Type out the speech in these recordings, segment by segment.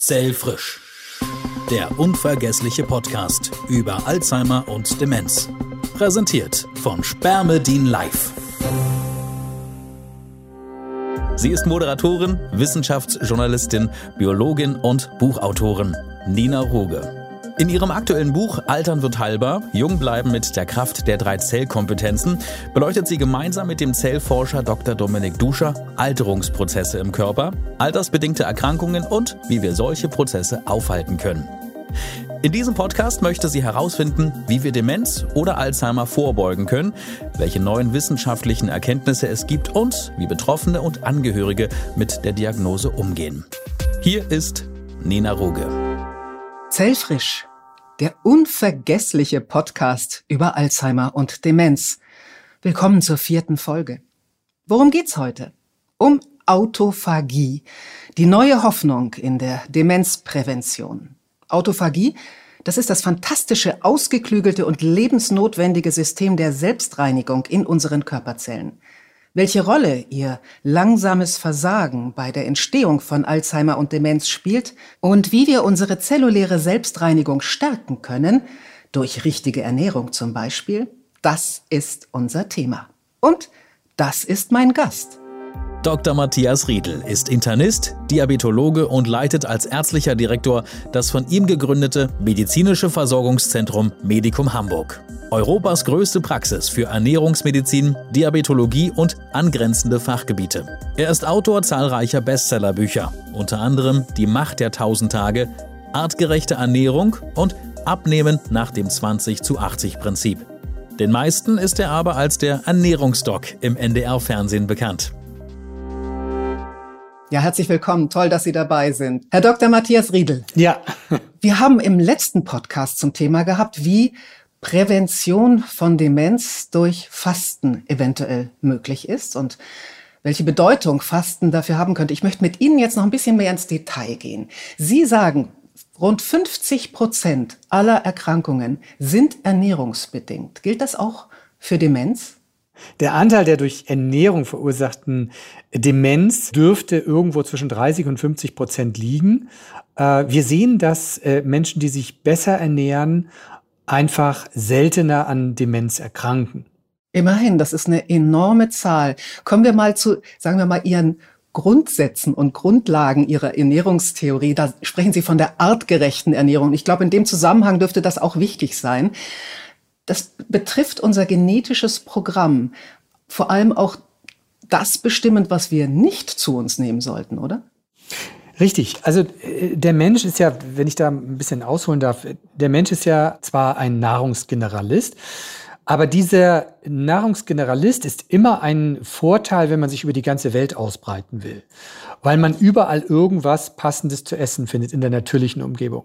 Zellfrisch. Der unvergessliche Podcast über Alzheimer und Demenz. Präsentiert von Spermedin Live. Sie ist Moderatorin, Wissenschaftsjournalistin, Biologin und Buchautorin Nina Ruge. In ihrem aktuellen Buch Altern wird heilbar, Jung bleiben mit der Kraft der drei Zellkompetenzen beleuchtet sie gemeinsam mit dem Zellforscher Dr. Dominik Duscher Alterungsprozesse im Körper, altersbedingte Erkrankungen und wie wir solche Prozesse aufhalten können. In diesem Podcast möchte sie herausfinden, wie wir Demenz oder Alzheimer vorbeugen können, welche neuen wissenschaftlichen Erkenntnisse es gibt und wie Betroffene und Angehörige mit der Diagnose umgehen. Hier ist Nina Ruge. Zellfrisch der unvergessliche Podcast über Alzheimer und Demenz. Willkommen zur vierten Folge. Worum geht's heute? Um Autophagie, die neue Hoffnung in der Demenzprävention. Autophagie, das ist das fantastische, ausgeklügelte und lebensnotwendige System der Selbstreinigung in unseren Körperzellen welche Rolle ihr langsames Versagen bei der Entstehung von Alzheimer und Demenz spielt und wie wir unsere zelluläre Selbstreinigung stärken können, durch richtige Ernährung zum Beispiel, das ist unser Thema. Und das ist mein Gast. Dr. Matthias Riedel ist Internist, Diabetologe und leitet als ärztlicher Direktor das von ihm gegründete medizinische Versorgungszentrum Medikum Hamburg. Europas größte Praxis für Ernährungsmedizin, Diabetologie und angrenzende Fachgebiete. Er ist Autor zahlreicher Bestsellerbücher, unter anderem Die Macht der 1000 Tage, Artgerechte Ernährung und Abnehmen nach dem 20 zu 80 Prinzip. Den meisten ist er aber als der Ernährungsdoc im NDR-Fernsehen bekannt. Ja, herzlich willkommen. Toll, dass Sie dabei sind. Herr Dr. Matthias Riedel. Ja. Wir haben im letzten Podcast zum Thema gehabt, wie Prävention von Demenz durch Fasten eventuell möglich ist und welche Bedeutung Fasten dafür haben könnte. Ich möchte mit Ihnen jetzt noch ein bisschen mehr ins Detail gehen. Sie sagen, rund 50 Prozent aller Erkrankungen sind ernährungsbedingt. Gilt das auch für Demenz? Der Anteil der durch Ernährung verursachten Demenz dürfte irgendwo zwischen 30 und 50 Prozent liegen. Äh, wir sehen, dass äh, Menschen, die sich besser ernähren, einfach seltener an Demenz erkranken. Immerhin, das ist eine enorme Zahl. Kommen wir mal zu, sagen wir mal, Ihren Grundsätzen und Grundlagen Ihrer Ernährungstheorie. Da sprechen Sie von der artgerechten Ernährung. Ich glaube, in dem Zusammenhang dürfte das auch wichtig sein. Das betrifft unser genetisches Programm. Vor allem auch das bestimmend, was wir nicht zu uns nehmen sollten, oder? Richtig. Also äh, der Mensch ist ja, wenn ich da ein bisschen ausholen darf, der Mensch ist ja zwar ein Nahrungsgeneralist, aber dieser Nahrungsgeneralist ist immer ein Vorteil, wenn man sich über die ganze Welt ausbreiten will weil man überall irgendwas Passendes zu essen findet in der natürlichen Umgebung.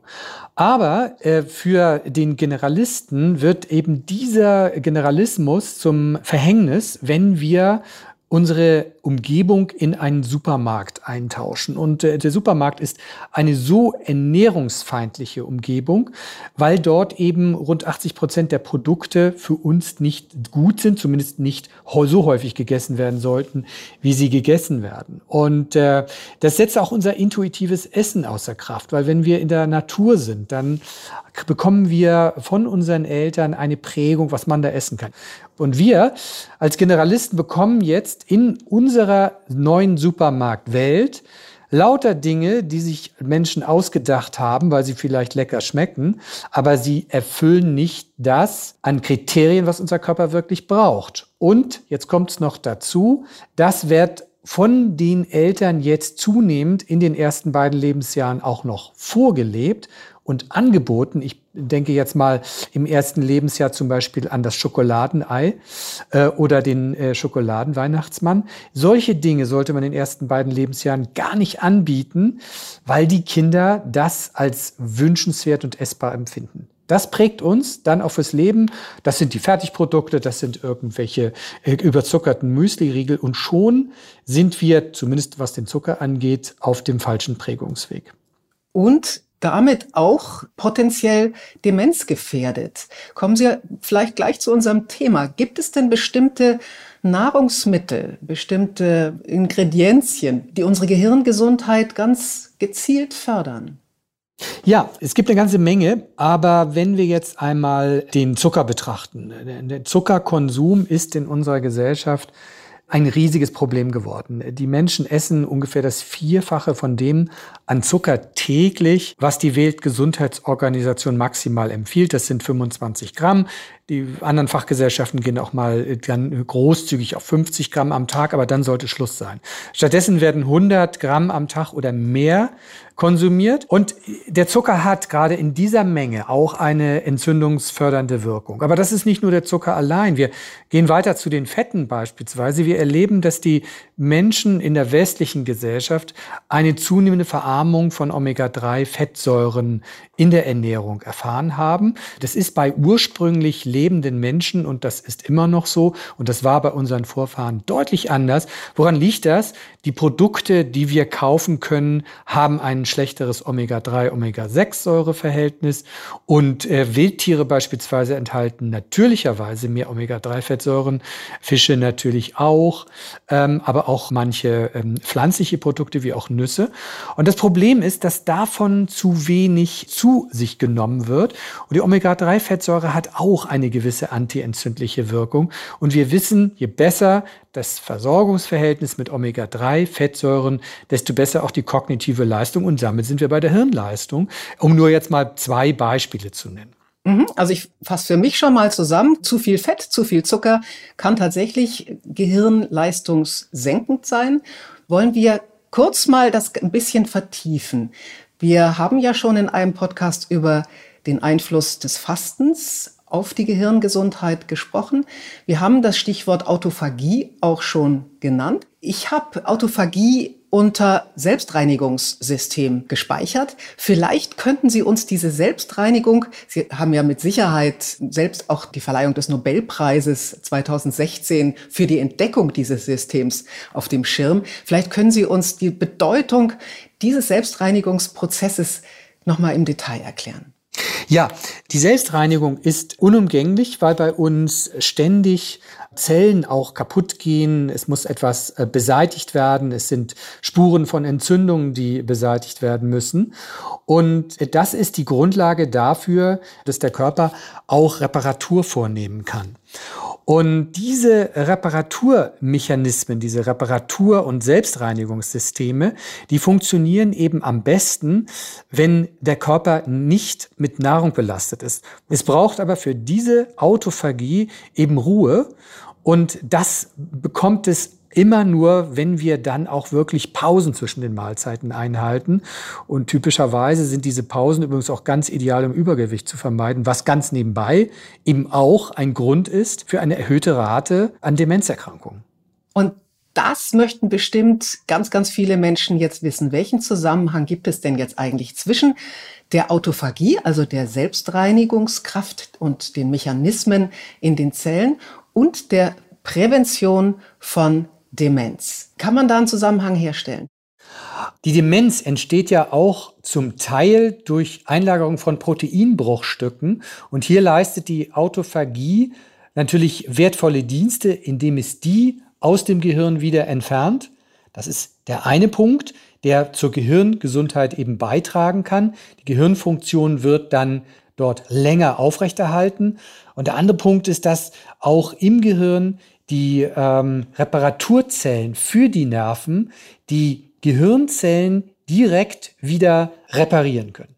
Aber äh, für den Generalisten wird eben dieser Generalismus zum Verhängnis, wenn wir unsere Umgebung in einen Supermarkt eintauschen. Und äh, der Supermarkt ist eine so ernährungsfeindliche Umgebung, weil dort eben rund 80 Prozent der Produkte für uns nicht gut sind, zumindest nicht so häufig gegessen werden sollten, wie sie gegessen werden. Und äh, das setzt auch unser intuitives Essen außer Kraft, weil wenn wir in der Natur sind, dann bekommen wir von unseren Eltern eine Prägung, was man da essen kann. Und wir als Generalisten bekommen jetzt in unserer neuen Supermarktwelt lauter Dinge, die sich Menschen ausgedacht haben, weil sie vielleicht lecker schmecken, aber sie erfüllen nicht das an Kriterien, was unser Körper wirklich braucht. Und jetzt kommt es noch dazu, das wird von den Eltern jetzt zunehmend in den ersten beiden Lebensjahren auch noch vorgelebt und angeboten. Ich denke jetzt mal im ersten Lebensjahr zum Beispiel an das Schokoladenei äh, oder den äh, Schokoladenweihnachtsmann. Solche Dinge sollte man in den ersten beiden Lebensjahren gar nicht anbieten, weil die Kinder das als wünschenswert und essbar empfinden. Das prägt uns dann auch fürs Leben. Das sind die Fertigprodukte, das sind irgendwelche äh, überzuckerten Müsliriegel und schon sind wir, zumindest was den Zucker angeht, auf dem falschen Prägungsweg. Und damit auch potenziell demenzgefährdet. Kommen Sie vielleicht gleich zu unserem Thema. Gibt es denn bestimmte Nahrungsmittel, bestimmte Ingredienzien, die unsere Gehirngesundheit ganz gezielt fördern? Ja, es gibt eine ganze Menge, aber wenn wir jetzt einmal den Zucker betrachten, der Zuckerkonsum ist in unserer Gesellschaft ein riesiges Problem geworden. Die Menschen essen ungefähr das Vierfache von dem an Zucker täglich, was die Weltgesundheitsorganisation maximal empfiehlt. Das sind 25 Gramm. Die anderen Fachgesellschaften gehen auch mal dann großzügig auf 50 Gramm am Tag, aber dann sollte Schluss sein. Stattdessen werden 100 Gramm am Tag oder mehr konsumiert. Und der Zucker hat gerade in dieser Menge auch eine entzündungsfördernde Wirkung. Aber das ist nicht nur der Zucker allein. Wir gehen weiter zu den Fetten beispielsweise. Wir erleben, dass die Menschen in der westlichen Gesellschaft eine zunehmende Verarmung von Omega-3-Fettsäuren in der Ernährung erfahren haben. Das ist bei ursprünglich lebenden Menschen und das ist immer noch so und das war bei unseren Vorfahren deutlich anders. Woran liegt das? Die Produkte, die wir kaufen können, haben schlechteres Omega-3, Omega-6-Säureverhältnis und äh, Wildtiere beispielsweise enthalten natürlicherweise mehr Omega-3-Fettsäuren, Fische natürlich auch, ähm, aber auch manche ähm, pflanzliche Produkte wie auch Nüsse. Und das Problem ist, dass davon zu wenig zu sich genommen wird. Und die Omega-3-Fettsäure hat auch eine gewisse antientzündliche Wirkung. Und wir wissen, je besser das Versorgungsverhältnis mit Omega-3-Fettsäuren, desto besser auch die kognitive Leistung. Und damit sind wir bei der Hirnleistung, um nur jetzt mal zwei Beispiele zu nennen. Mhm. Also ich fasse für mich schon mal zusammen, zu viel Fett, zu viel Zucker kann tatsächlich gehirnleistungssenkend sein. Wollen wir kurz mal das ein bisschen vertiefen. Wir haben ja schon in einem Podcast über den Einfluss des Fastens auf die Gehirngesundheit gesprochen. Wir haben das Stichwort Autophagie auch schon genannt. Ich habe Autophagie unter Selbstreinigungssystem gespeichert. Vielleicht könnten Sie uns diese Selbstreinigung, Sie haben ja mit Sicherheit selbst auch die Verleihung des Nobelpreises 2016 für die Entdeckung dieses Systems auf dem Schirm. Vielleicht können Sie uns die Bedeutung dieses Selbstreinigungsprozesses nochmal im Detail erklären. Ja, die Selbstreinigung ist unumgänglich, weil bei uns ständig Zellen auch kaputt gehen. Es muss etwas äh, beseitigt werden. Es sind Spuren von Entzündungen, die beseitigt werden müssen. Und das ist die Grundlage dafür, dass der Körper auch Reparatur vornehmen kann. Und diese Reparaturmechanismen, diese Reparatur- und Selbstreinigungssysteme, die funktionieren eben am besten, wenn der Körper nicht mit Nahrung belastet ist. Es braucht aber für diese Autophagie eben Ruhe und das bekommt es immer nur, wenn wir dann auch wirklich Pausen zwischen den Mahlzeiten einhalten. Und typischerweise sind diese Pausen übrigens auch ganz ideal, um Übergewicht zu vermeiden, was ganz nebenbei eben auch ein Grund ist für eine erhöhte Rate an Demenzerkrankungen. Und das möchten bestimmt ganz, ganz viele Menschen jetzt wissen. Welchen Zusammenhang gibt es denn jetzt eigentlich zwischen der Autophagie, also der Selbstreinigungskraft und den Mechanismen in den Zellen und der Prävention von Demenz. Kann man da einen Zusammenhang herstellen? Die Demenz entsteht ja auch zum Teil durch Einlagerung von Proteinbruchstücken. Und hier leistet die Autophagie natürlich wertvolle Dienste, indem es die aus dem Gehirn wieder entfernt. Das ist der eine Punkt, der zur Gehirngesundheit eben beitragen kann. Die Gehirnfunktion wird dann dort länger aufrechterhalten. Und der andere Punkt ist, dass auch im Gehirn die ähm, Reparaturzellen für die Nerven die Gehirnzellen direkt wieder reparieren können.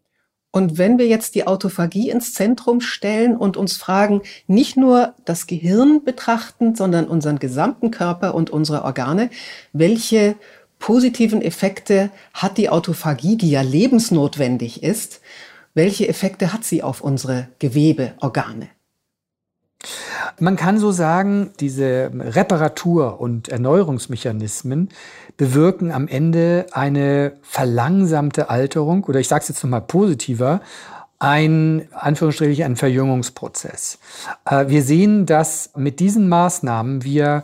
Und wenn wir jetzt die Autophagie ins Zentrum stellen und uns fragen, nicht nur das Gehirn betrachten, sondern unseren gesamten Körper und unsere Organe, welche positiven Effekte hat die Autophagie, die ja lebensnotwendig ist, welche Effekte hat sie auf unsere Gewebe, Organe? Man kann so sagen, diese Reparatur- und Erneuerungsmechanismen bewirken am Ende eine verlangsamte Alterung oder ich sage es jetzt nochmal positiver, ein, Anführungsstrichen, ein Verjüngungsprozess. Äh, wir sehen, dass mit diesen Maßnahmen wir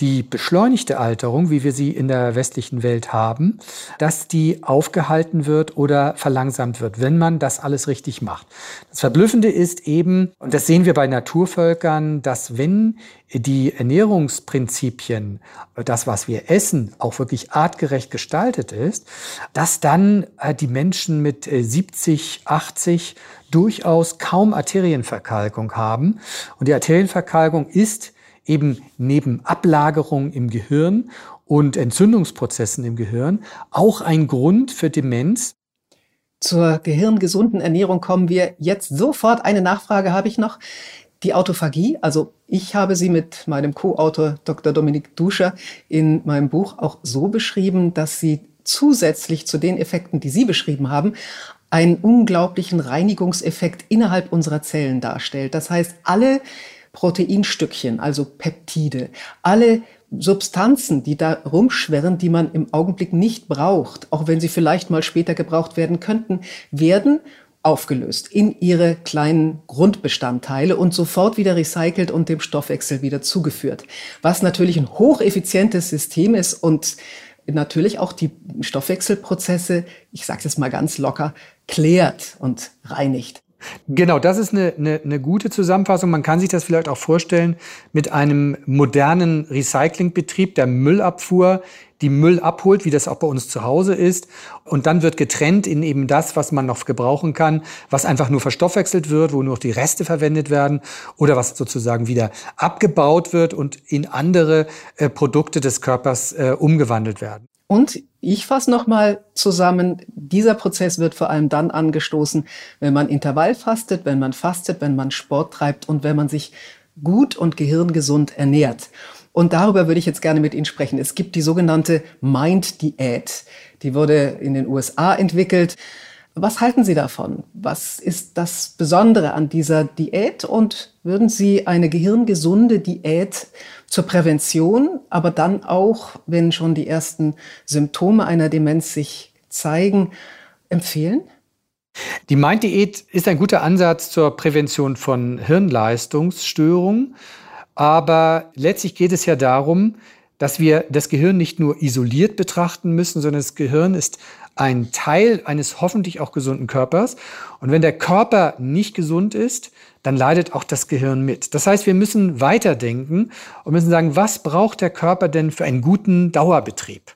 die beschleunigte Alterung, wie wir sie in der westlichen Welt haben, dass die aufgehalten wird oder verlangsamt wird, wenn man das alles richtig macht. Das Verblüffende ist eben, und das sehen wir bei Naturvölkern, dass wenn die Ernährungsprinzipien, das, was wir essen, auch wirklich artgerecht gestaltet ist, dass dann äh, die Menschen mit 70, äh, 80 durchaus kaum Arterienverkalkung haben. Und die Arterienverkalkung ist eben neben Ablagerung im Gehirn und Entzündungsprozessen im Gehirn auch ein Grund für Demenz. Zur gehirngesunden Ernährung kommen wir jetzt sofort. Eine Nachfrage habe ich noch. Die Autophagie, also ich habe sie mit meinem Co-Autor Dr. Dominik Duscher in meinem Buch auch so beschrieben, dass sie zusätzlich zu den Effekten, die Sie beschrieben haben, einen unglaublichen Reinigungseffekt innerhalb unserer Zellen darstellt. Das heißt, alle Proteinstückchen, also Peptide, alle Substanzen, die da rumschwirren, die man im Augenblick nicht braucht, auch wenn sie vielleicht mal später gebraucht werden könnten, werden aufgelöst in ihre kleinen Grundbestandteile und sofort wieder recycelt und dem Stoffwechsel wieder zugeführt. Was natürlich ein hocheffizientes System ist und natürlich auch die Stoffwechselprozesse, ich sage es mal ganz locker, klärt und reinigt. Genau, das ist eine, eine, eine gute Zusammenfassung. Man kann sich das vielleicht auch vorstellen mit einem modernen Recyclingbetrieb der Müllabfuhr, die Müll abholt, wie das auch bei uns zu Hause ist. Und dann wird getrennt in eben das, was man noch gebrauchen kann, was einfach nur verstoffwechselt wird, wo nur die Reste verwendet werden oder was sozusagen wieder abgebaut wird und in andere äh, Produkte des Körpers äh, umgewandelt werden. Und ich fasse nochmal zusammen, dieser Prozess wird vor allem dann angestoßen, wenn man Intervall fastet, wenn man fastet, wenn man Sport treibt und wenn man sich gut und gehirngesund ernährt. Und darüber würde ich jetzt gerne mit Ihnen sprechen. Es gibt die sogenannte Mind Diät. Die wurde in den USA entwickelt. Was halten Sie davon? Was ist das Besondere an dieser Diät? Und würden Sie eine gehirngesunde Diät zur Prävention, aber dann auch, wenn schon die ersten Symptome einer Demenz sich zeigen, empfehlen? Die Mind-Diät ist ein guter Ansatz zur Prävention von Hirnleistungsstörungen. Aber letztlich geht es ja darum, dass wir das Gehirn nicht nur isoliert betrachten müssen, sondern das Gehirn ist ein Teil eines hoffentlich auch gesunden Körpers. Und wenn der Körper nicht gesund ist, dann leidet auch das Gehirn mit. Das heißt, wir müssen weiterdenken und müssen sagen, was braucht der Körper denn für einen guten Dauerbetrieb?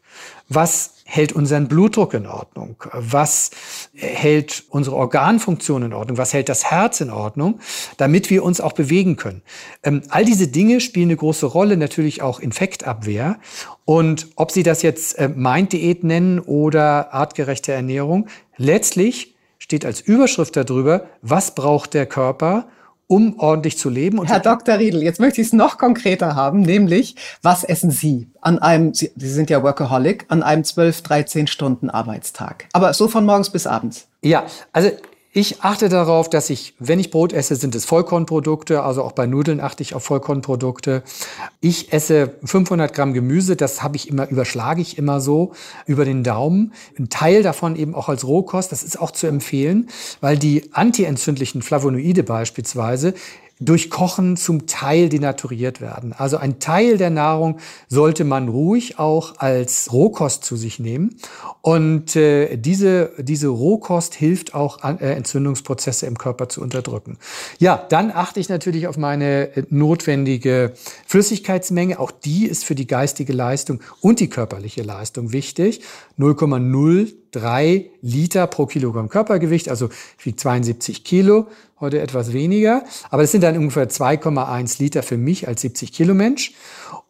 Was hält unseren Blutdruck in Ordnung? Was hält unsere Organfunktion in Ordnung? Was hält das Herz in Ordnung? Damit wir uns auch bewegen können. Ähm, all diese Dinge spielen eine große Rolle, natürlich auch Infektabwehr. Und ob Sie das jetzt äh, Mind-Diät nennen oder artgerechte Ernährung, letztlich steht als Überschrift darüber, was braucht der Körper, um ordentlich zu leben. Herr Dr. Riedel, jetzt möchte ich es noch konkreter haben, nämlich, was essen Sie an einem, Sie, Sie sind ja Workaholic, an einem 12, 13 Stunden Arbeitstag? Aber so von morgens bis abends. Ja, also ich achte darauf, dass ich, wenn ich Brot esse, sind es Vollkornprodukte. Also auch bei Nudeln achte ich auf Vollkornprodukte. Ich esse 500 Gramm Gemüse. Das habe ich immer, überschlage ich immer so über den Daumen. Ein Teil davon eben auch als Rohkost. Das ist auch zu empfehlen, weil die antientzündlichen Flavonoide beispielsweise durch Kochen zum Teil denaturiert werden. Also ein Teil der Nahrung sollte man ruhig auch als Rohkost zu sich nehmen. Und äh, diese, diese Rohkost hilft auch, an, äh, Entzündungsprozesse im Körper zu unterdrücken. Ja, dann achte ich natürlich auf meine äh, notwendige Flüssigkeitsmenge. Auch die ist für die geistige Leistung und die körperliche Leistung wichtig. 0,03 Liter pro Kilogramm Körpergewicht, also wiege 72 Kilo heute etwas weniger. Aber es sind dann ungefähr 2,1 Liter für mich als 70 Kilo Mensch.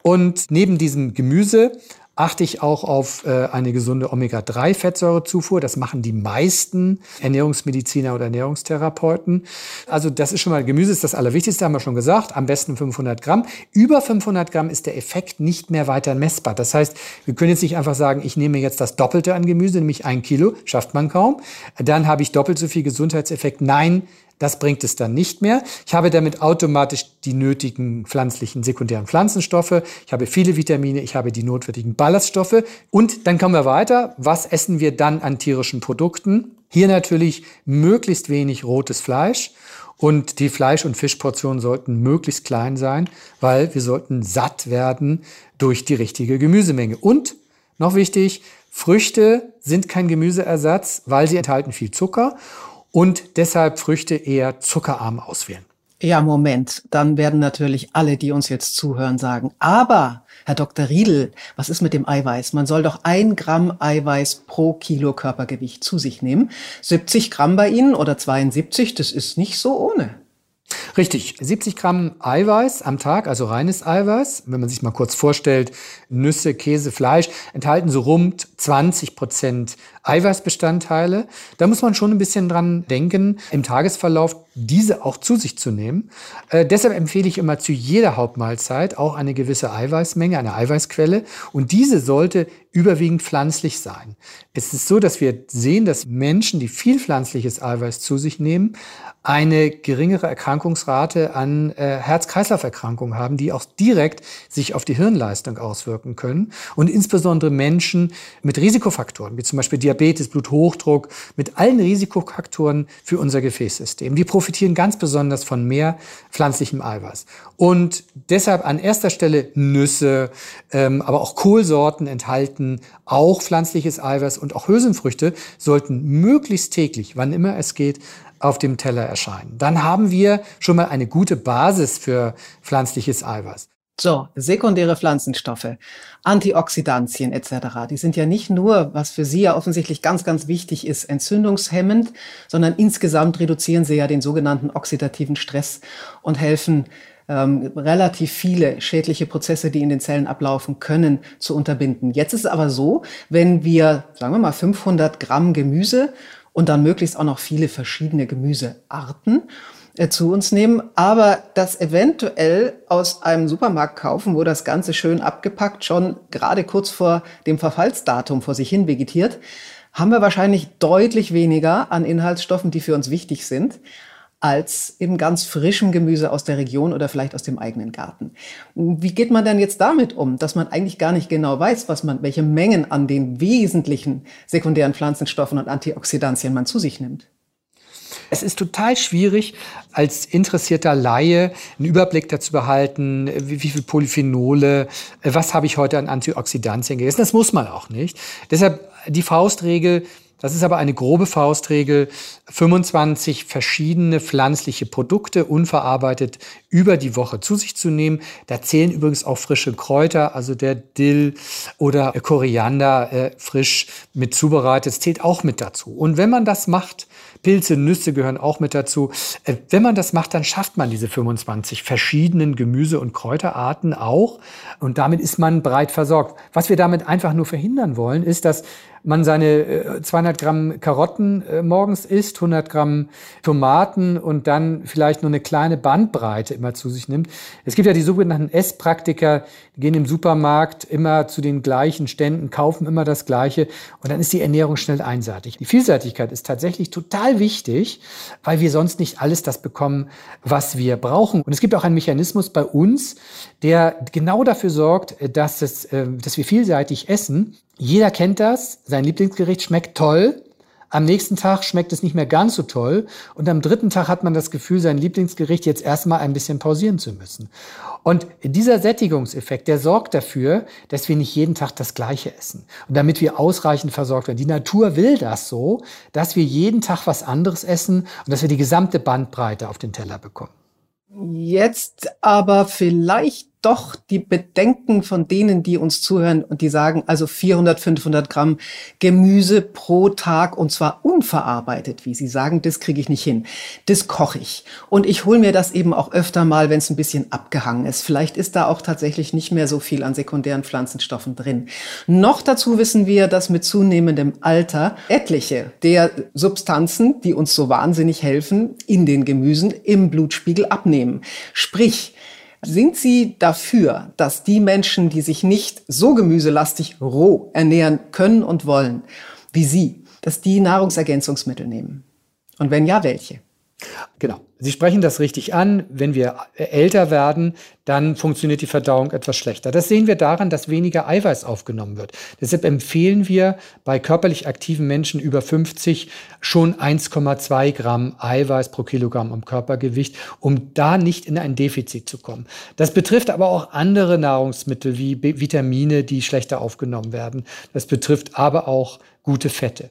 Und neben diesem Gemüse achte ich auch auf äh, eine gesunde Omega-3-Fettsäurezufuhr. Das machen die meisten Ernährungsmediziner oder Ernährungstherapeuten. Also das ist schon mal, Gemüse ist das Allerwichtigste, haben wir schon gesagt. Am besten 500 Gramm. Über 500 Gramm ist der Effekt nicht mehr weiter messbar. Das heißt, wir können jetzt nicht einfach sagen, ich nehme jetzt das Doppelte an Gemüse, nämlich ein Kilo, schafft man kaum. Dann habe ich doppelt so viel Gesundheitseffekt. Nein, Das bringt es dann nicht mehr. Ich habe damit automatisch die nötigen pflanzlichen sekundären Pflanzenstoffe. Ich habe viele Vitamine. Ich habe die notwendigen Ballaststoffe. Und dann kommen wir weiter. Was essen wir dann an tierischen Produkten? Hier natürlich möglichst wenig rotes Fleisch. Und die Fleisch- und Fischportionen sollten möglichst klein sein, weil wir sollten satt werden durch die richtige Gemüsemenge. Und noch wichtig, Früchte sind kein Gemüseersatz, weil sie enthalten viel Zucker und deshalb Früchte eher zuckerarm auswählen. Ja, Moment. Dann werden natürlich alle, die uns jetzt zuhören, sagen, aber, Herr Dr. Riedel, was ist mit dem Eiweiß? Man soll doch ein Gramm Eiweiß pro Kilo Körpergewicht zu sich nehmen. 70 Gramm bei Ihnen oder 72, das ist nicht so ohne. Richtig, 70 Gramm Eiweiß am Tag, also reines Eiweiß. Wenn man sich mal kurz vorstellt, Nüsse, Käse, Fleisch enthalten so rund 20 Prozent Eiweißbestandteile. Da muss man schon ein bisschen dran denken, im Tagesverlauf diese auch zu sich zu nehmen. Äh, deshalb empfehle ich immer zu jeder Hauptmahlzeit auch eine gewisse Eiweißmenge, eine Eiweißquelle. Und diese sollte überwiegend pflanzlich sein. Es ist so, dass wir sehen, dass Menschen, die viel pflanzliches Eiweiß zu sich nehmen, eine geringere Erkrankungsrate an äh, Herz-Kreislauf-Erkrankungen haben, die auch direkt sich auf die Hirnleistung auswirken können. Und insbesondere Menschen mit Risikofaktoren, wie zum Beispiel Diabetes, Bluthochdruck, mit allen Risikofaktoren für unser Gefäßsystem. Die profitieren ganz besonders von mehr pflanzlichem Eiweiß. Und deshalb an erster Stelle Nüsse, ähm, aber auch Kohlsorten enthalten auch pflanzliches Eiweiß und auch Hülsenfrüchte sollten möglichst täglich, wann immer es geht, auf dem Teller erscheinen. Dann haben wir schon mal eine gute Basis für pflanzliches Eiweiß. So, sekundäre Pflanzenstoffe, Antioxidantien etc., die sind ja nicht nur, was für Sie ja offensichtlich ganz, ganz wichtig ist, entzündungshemmend, sondern insgesamt reduzieren sie ja den sogenannten oxidativen Stress und helfen ähm, relativ viele schädliche Prozesse, die in den Zellen ablaufen können, zu unterbinden. Jetzt ist es aber so, wenn wir, sagen wir mal, 500 Gramm Gemüse und dann möglichst auch noch viele verschiedene Gemüsearten äh, zu uns nehmen, aber das eventuell aus einem Supermarkt kaufen, wo das Ganze schön abgepackt schon gerade kurz vor dem Verfallsdatum vor sich hin vegetiert, haben wir wahrscheinlich deutlich weniger an Inhaltsstoffen, die für uns wichtig sind als eben ganz frischem Gemüse aus der Region oder vielleicht aus dem eigenen Garten. Wie geht man denn jetzt damit um, dass man eigentlich gar nicht genau weiß, was man, welche Mengen an den wesentlichen sekundären Pflanzenstoffen und Antioxidantien man zu sich nimmt? Es ist total schwierig, als interessierter Laie einen Überblick dazu behalten, wie, wie viel Polyphenole, was habe ich heute an Antioxidantien gegessen. Das muss man auch nicht. Deshalb die Faustregel, das ist aber eine grobe Faustregel. 25 verschiedene pflanzliche Produkte unverarbeitet über die Woche zu sich zu nehmen. Da zählen übrigens auch frische Kräuter, also der Dill oder Koriander äh, frisch mit zubereitet, zählt auch mit dazu. Und wenn man das macht, Pilze, Nüsse gehören auch mit dazu. Äh, wenn man das macht, dann schafft man diese 25 verschiedenen Gemüse- und Kräuterarten auch. Und damit ist man breit versorgt. Was wir damit einfach nur verhindern wollen, ist, dass man seine 200 äh, Gramm Karotten äh, morgens isst, 100 Gramm Tomaten und dann vielleicht nur eine kleine Bandbreite immer zu sich nimmt. Es gibt ja die sogenannten Esspraktiker, die gehen im Supermarkt immer zu den gleichen Ständen, kaufen immer das Gleiche und dann ist die Ernährung schnell einseitig. Die Vielseitigkeit ist tatsächlich total wichtig, weil wir sonst nicht alles das bekommen, was wir brauchen. Und es gibt auch einen Mechanismus bei uns, der genau dafür sorgt, dass, es, äh, dass wir vielseitig essen. Jeder kennt das, sein Lieblingsgericht schmeckt toll, am nächsten Tag schmeckt es nicht mehr ganz so toll und am dritten Tag hat man das Gefühl, sein Lieblingsgericht jetzt erstmal ein bisschen pausieren zu müssen. Und dieser Sättigungseffekt, der sorgt dafür, dass wir nicht jeden Tag das Gleiche essen und damit wir ausreichend versorgt werden. Die Natur will das so, dass wir jeden Tag was anderes essen und dass wir die gesamte Bandbreite auf den Teller bekommen. Jetzt aber vielleicht doch die Bedenken von denen, die uns zuhören und die sagen, also 400, 500 Gramm Gemüse pro Tag und zwar unverarbeitet, wie sie sagen, das kriege ich nicht hin. Das koche ich. Und ich hole mir das eben auch öfter mal, wenn es ein bisschen abgehangen ist. Vielleicht ist da auch tatsächlich nicht mehr so viel an sekundären Pflanzenstoffen drin. Noch dazu wissen wir, dass mit zunehmendem Alter etliche der Substanzen, die uns so wahnsinnig helfen, in den Gemüsen im Blutspiegel abnehmen. Sprich, sind Sie dafür, dass die Menschen, die sich nicht so gemüselastig roh ernähren können und wollen, wie Sie, dass die Nahrungsergänzungsmittel nehmen? Und wenn ja, welche? Genau. Sie sprechen das richtig an. Wenn wir älter werden, dann funktioniert die Verdauung etwas schlechter. Das sehen wir daran, dass weniger Eiweiß aufgenommen wird. Deshalb empfehlen wir bei körperlich aktiven Menschen über 50 schon 1,2 Gramm Eiweiß pro Kilogramm am Körpergewicht, um da nicht in ein Defizit zu kommen. Das betrifft aber auch andere Nahrungsmittel wie Vitamine, die schlechter aufgenommen werden. Das betrifft aber auch gute Fette.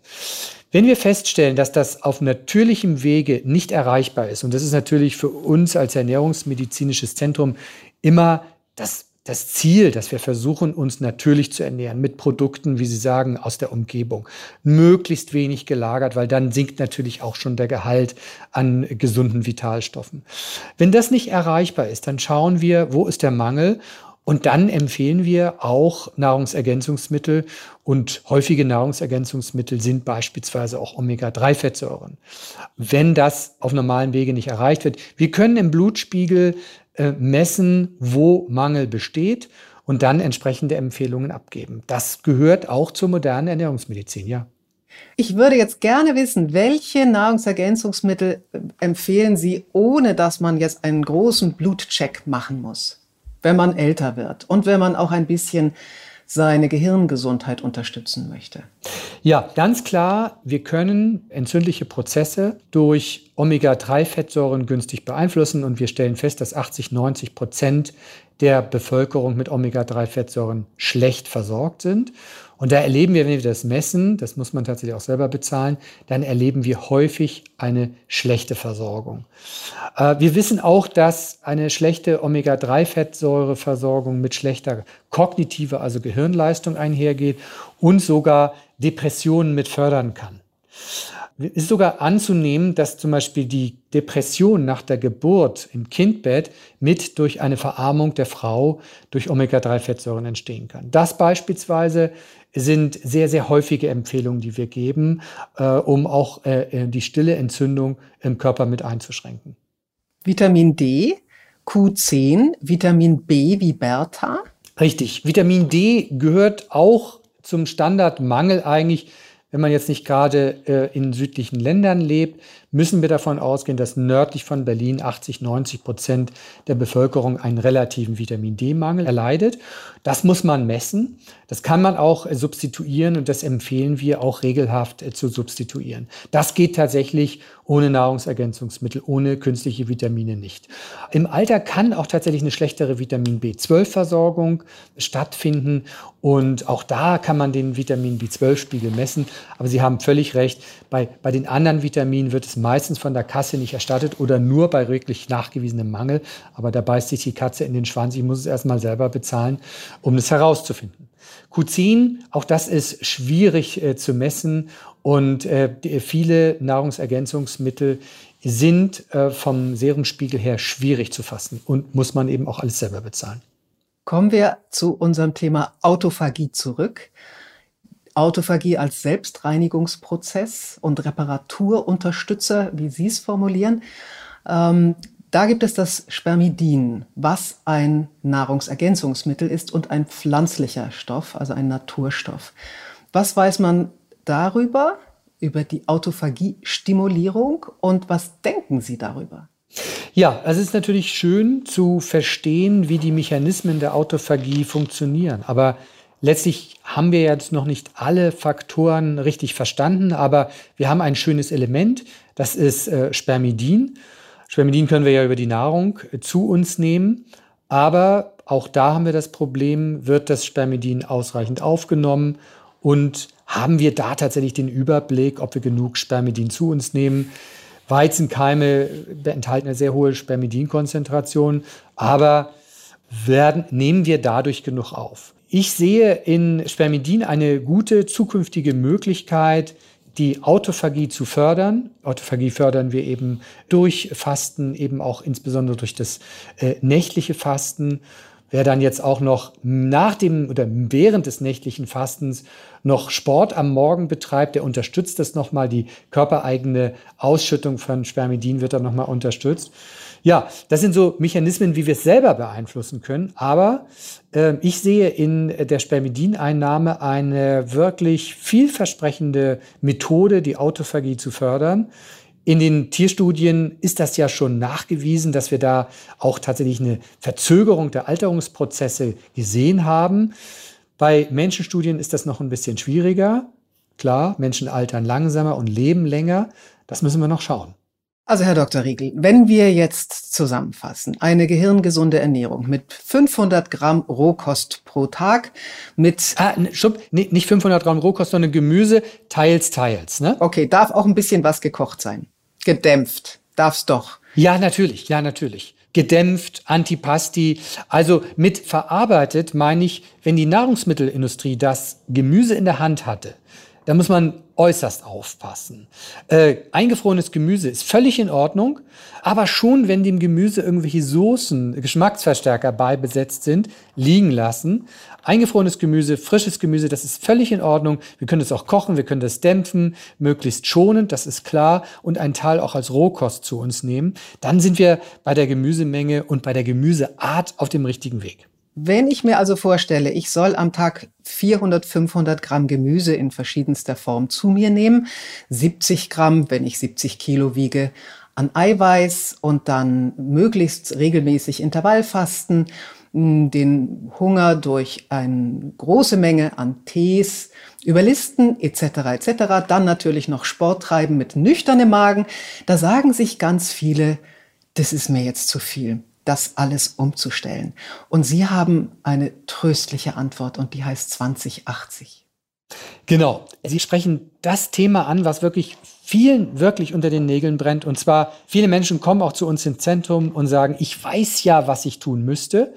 Wenn wir feststellen, dass das auf natürlichem Wege nicht erreichbar ist, und das ist natürlich für uns als ernährungsmedizinisches Zentrum immer das, das Ziel, dass wir versuchen, uns natürlich zu ernähren mit Produkten, wie Sie sagen, aus der Umgebung. Möglichst wenig gelagert, weil dann sinkt natürlich auch schon der Gehalt an gesunden Vitalstoffen. Wenn das nicht erreichbar ist, dann schauen wir, wo ist der Mangel und dann empfehlen wir auch Nahrungsergänzungsmittel und häufige Nahrungsergänzungsmittel sind beispielsweise auch Omega-3-Fettsäuren. Wenn das auf normalen Wege nicht erreicht wird, wir können im Blutspiegel äh, messen, wo Mangel besteht und dann entsprechende Empfehlungen abgeben. Das gehört auch zur modernen Ernährungsmedizin, ja. Ich würde jetzt gerne wissen, welche Nahrungsergänzungsmittel äh, empfehlen Sie, ohne dass man jetzt einen großen Blutcheck machen muss? Wenn man älter wird und wenn man auch ein bisschen seine Gehirngesundheit unterstützen möchte? Ja, ganz klar, wir können entzündliche Prozesse durch Omega-3-Fettsäuren günstig beeinflussen und wir stellen fest, dass 80, 90 Prozent der Bevölkerung mit Omega-3-Fettsäuren schlecht versorgt sind. Und da erleben wir, wenn wir das messen, das muss man tatsächlich auch selber bezahlen, dann erleben wir häufig eine schlechte Versorgung. Äh, wir wissen auch, dass eine schlechte Omega-3-Fettsäureversorgung mit schlechter kognitiver, also Gehirnleistung einhergeht und sogar Depressionen mit fördern kann. Es ist sogar anzunehmen, dass zum Beispiel die Depression nach der Geburt im Kindbett mit durch eine Verarmung der Frau durch Omega-3-Fettsäuren entstehen kann. Das beispielsweise sind sehr, sehr häufige Empfehlungen, die wir geben, äh, um auch äh, äh, die stille Entzündung im Körper mit einzuschränken. Vitamin D, Q10, Vitamin B wie Bertha? Richtig. Vitamin D gehört auch zum Standardmangel eigentlich wenn man jetzt nicht gerade äh, in südlichen Ländern lebt, müssen wir davon ausgehen, dass nördlich von Berlin 80, 90 Prozent der Bevölkerung einen relativen Vitamin D-Mangel erleidet. Das muss man messen. Das kann man auch äh, substituieren und das empfehlen wir auch regelhaft äh, zu substituieren. Das geht tatsächlich ohne Nahrungsergänzungsmittel, ohne künstliche Vitamine nicht. Im Alter kann auch tatsächlich eine schlechtere Vitamin B12-Versorgung stattfinden und auch da kann man den Vitamin B12-Spiegel messen. Aber Sie haben völlig recht, bei, bei den anderen Vitaminen wird es meistens von der Kasse nicht erstattet oder nur bei wirklich nachgewiesenem Mangel. Aber da beißt sich die Katze in den Schwanz. Ich muss es erstmal selber bezahlen, um es herauszufinden. Q10, auch das ist schwierig äh, zu messen und äh, viele Nahrungsergänzungsmittel sind äh, vom Serumspiegel her schwierig zu fassen und muss man eben auch alles selber bezahlen. Kommen wir zu unserem Thema Autophagie zurück. Autophagie als Selbstreinigungsprozess und Reparaturunterstützer, wie Sie es formulieren. Ähm, da gibt es das Spermidin, was ein Nahrungsergänzungsmittel ist und ein pflanzlicher Stoff, also ein Naturstoff. Was weiß man darüber, über die Autophagie-Stimulierung und was denken Sie darüber? Ja, es ist natürlich schön zu verstehen, wie die Mechanismen der Autophagie funktionieren. Aber Letztlich haben wir jetzt noch nicht alle Faktoren richtig verstanden, aber wir haben ein schönes Element, das ist äh, Spermidin. Spermidin können wir ja über die Nahrung äh, zu uns nehmen, aber auch da haben wir das Problem, wird das Spermidin ausreichend aufgenommen und haben wir da tatsächlich den Überblick, ob wir genug Spermidin zu uns nehmen. Weizenkeime enthalten eine sehr hohe Spermidinkonzentration, aber werden, nehmen wir dadurch genug auf? Ich sehe in Spermidin eine gute zukünftige Möglichkeit, die Autophagie zu fördern. Autophagie fördern wir eben durch Fasten, eben auch insbesondere durch das äh, nächtliche Fasten. Wer dann jetzt auch noch nach dem oder während des nächtlichen Fastens noch Sport am Morgen betreibt, der unterstützt das nochmal. Die körpereigene Ausschüttung von Spermidin wird dann nochmal unterstützt. Ja, das sind so Mechanismen, wie wir es selber beeinflussen können. Aber äh, ich sehe in der Spermidineinnahme eine wirklich vielversprechende Methode, die Autophagie zu fördern. In den Tierstudien ist das ja schon nachgewiesen, dass wir da auch tatsächlich eine Verzögerung der Alterungsprozesse gesehen haben. Bei Menschenstudien ist das noch ein bisschen schwieriger. Klar, Menschen altern langsamer und leben länger. Das müssen wir noch schauen. Also Herr Dr. Riegel, wenn wir jetzt zusammenfassen, eine gehirngesunde Ernährung mit 500 Gramm Rohkost pro Tag, mit... Ah, stopp, nee, nicht 500 Gramm Rohkost, sondern Gemüse, teils, teils. Ne? Okay, darf auch ein bisschen was gekocht sein. Gedämpft, darf's doch. Ja, natürlich, ja, natürlich. Gedämpft, Antipasti, also mit verarbeitet meine ich, wenn die Nahrungsmittelindustrie das Gemüse in der Hand hatte, da muss man äußerst aufpassen. Äh, eingefrorenes Gemüse ist völlig in Ordnung, aber schon, wenn dem Gemüse irgendwelche Soßen, Geschmacksverstärker beibesetzt sind, liegen lassen. Eingefrorenes Gemüse, frisches Gemüse, das ist völlig in Ordnung. Wir können es auch kochen, wir können das dämpfen, möglichst schonend, das ist klar, und einen Teil auch als Rohkost zu uns nehmen. Dann sind wir bei der Gemüsemenge und bei der Gemüseart auf dem richtigen Weg. Wenn ich mir also vorstelle, ich soll am Tag 400, 500 Gramm Gemüse in verschiedenster Form zu mir nehmen, 70 Gramm, wenn ich 70 Kilo wiege, an Eiweiß und dann möglichst regelmäßig Intervallfasten, den Hunger durch eine große Menge an Tees, überlisten etc. etc. Dann natürlich noch Sport treiben mit nüchternem Magen. Da sagen sich ganz viele, das ist mir jetzt zu viel das alles umzustellen. Und Sie haben eine tröstliche Antwort und die heißt 2080. Genau. Sie sprechen das Thema an, was wirklich vielen wirklich unter den Nägeln brennt. Und zwar, viele Menschen kommen auch zu uns ins Zentrum und sagen, ich weiß ja, was ich tun müsste.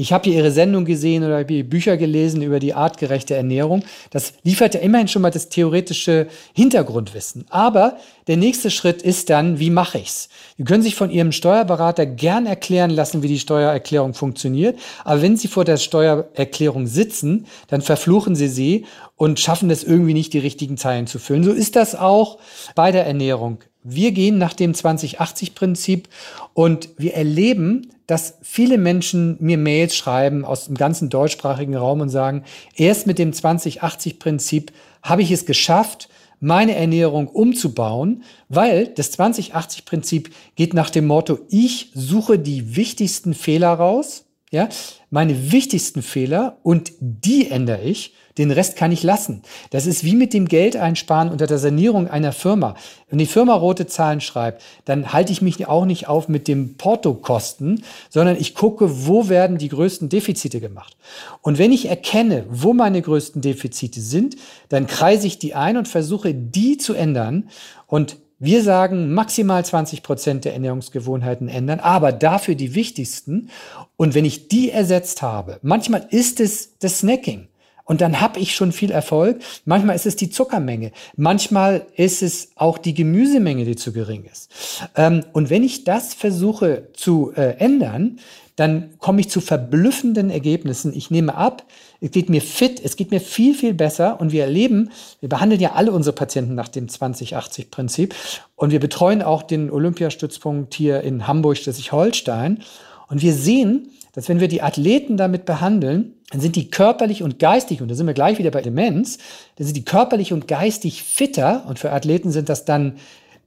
Ich habe hier Ihre Sendung gesehen oder habe Bücher gelesen über die artgerechte Ernährung. Das liefert ja immerhin schon mal das theoretische Hintergrundwissen. Aber der nächste Schritt ist dann, wie mache ich's? Sie können sich von Ihrem Steuerberater gern erklären lassen, wie die Steuererklärung funktioniert. Aber wenn Sie vor der Steuererklärung sitzen, dann verfluchen Sie sie und schaffen es irgendwie nicht, die richtigen Zeilen zu füllen. So ist das auch bei der Ernährung. Wir gehen nach dem 2080-Prinzip und wir erleben, dass viele Menschen mir Mails schreiben aus dem ganzen deutschsprachigen Raum und sagen, erst mit dem 2080-Prinzip habe ich es geschafft, meine Ernährung umzubauen, weil das 2080-Prinzip geht nach dem Motto, ich suche die wichtigsten Fehler raus, ja, meine wichtigsten Fehler und die ändere ich den Rest kann ich lassen. Das ist wie mit dem Geld einsparen unter der Sanierung einer Firma. Wenn die Firma rote Zahlen schreibt, dann halte ich mich auch nicht auf mit dem Portokosten, sondern ich gucke, wo werden die größten Defizite gemacht. Und wenn ich erkenne, wo meine größten Defizite sind, dann kreise ich die ein und versuche, die zu ändern. Und wir sagen maximal 20 Prozent der Ernährungsgewohnheiten ändern, aber dafür die wichtigsten. Und wenn ich die ersetzt habe, manchmal ist es das Snacking. Und dann habe ich schon viel Erfolg. Manchmal ist es die Zuckermenge. Manchmal ist es auch die Gemüsemenge, die zu gering ist. Ähm, und wenn ich das versuche zu äh, ändern, dann komme ich zu verblüffenden Ergebnissen. Ich nehme ab, es geht mir fit, es geht mir viel, viel besser. Und wir erleben, wir behandeln ja alle unsere Patienten nach dem 2080-Prinzip. Und wir betreuen auch den Olympiastützpunkt hier in Hamburg, Schleswig-Holstein. Und wir sehen, dass wenn wir die Athleten damit behandeln, dann sind die körperlich und geistig, und da sind wir gleich wieder bei Demenz, dann sind die körperlich und geistig fitter, und für Athleten sind das dann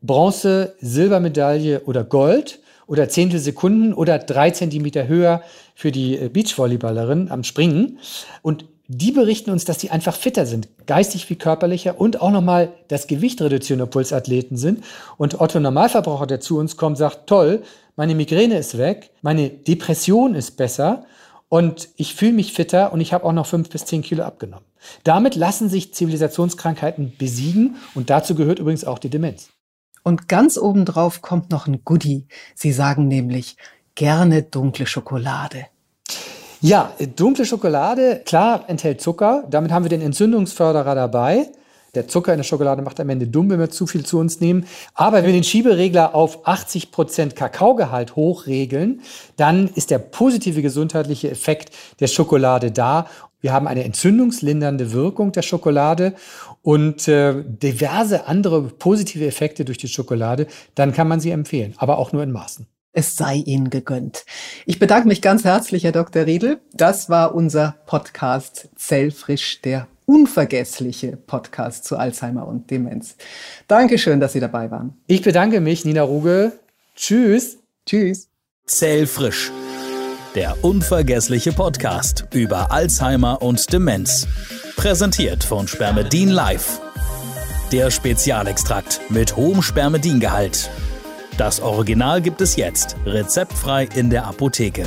Bronze, Silbermedaille oder Gold oder Zehntelsekunden oder drei Zentimeter höher für die äh, Beachvolleyballerin am Springen. Und die berichten uns, dass sie einfach fitter sind, geistig wie körperlicher und auch nochmal das Gewicht reduzieren, obwohl es Athleten sind. Und Otto Normalverbraucher, der zu uns kommt, sagt, toll, meine Migräne ist weg, meine Depression ist besser und ich fühle mich fitter und ich habe auch noch fünf bis zehn Kilo abgenommen. Damit lassen sich Zivilisationskrankheiten besiegen und dazu gehört übrigens auch die Demenz. Und ganz obendrauf kommt noch ein Goodie. Sie sagen nämlich gerne dunkle Schokolade. Ja, dunkle Schokolade, klar, enthält Zucker. Damit haben wir den Entzündungsförderer dabei. Der Zucker in der Schokolade macht am Ende dumm, wenn wir zu viel zu uns nehmen. Aber wenn wir den Schieberegler auf 80 Prozent Kakaogehalt hochregeln, dann ist der positive gesundheitliche Effekt der Schokolade da. Wir haben eine entzündungslindernde Wirkung der Schokolade und äh, diverse andere positive Effekte durch die Schokolade. Dann kann man sie empfehlen, aber auch nur in Maßen. Es sei Ihnen gegönnt. Ich bedanke mich ganz herzlich, Herr Dr. Riedel. Das war unser Podcast Zellfrisch, der unvergessliche Podcast zu Alzheimer und Demenz. Dankeschön, dass Sie dabei waren. Ich bedanke mich, Nina Ruge. Tschüss. Tschüss. Zellfrisch. Der unvergessliche Podcast über Alzheimer und Demenz. Präsentiert von Spermedin Live. Der Spezialextrakt mit hohem Spermidingehalt. Das Original gibt es jetzt, rezeptfrei in der Apotheke.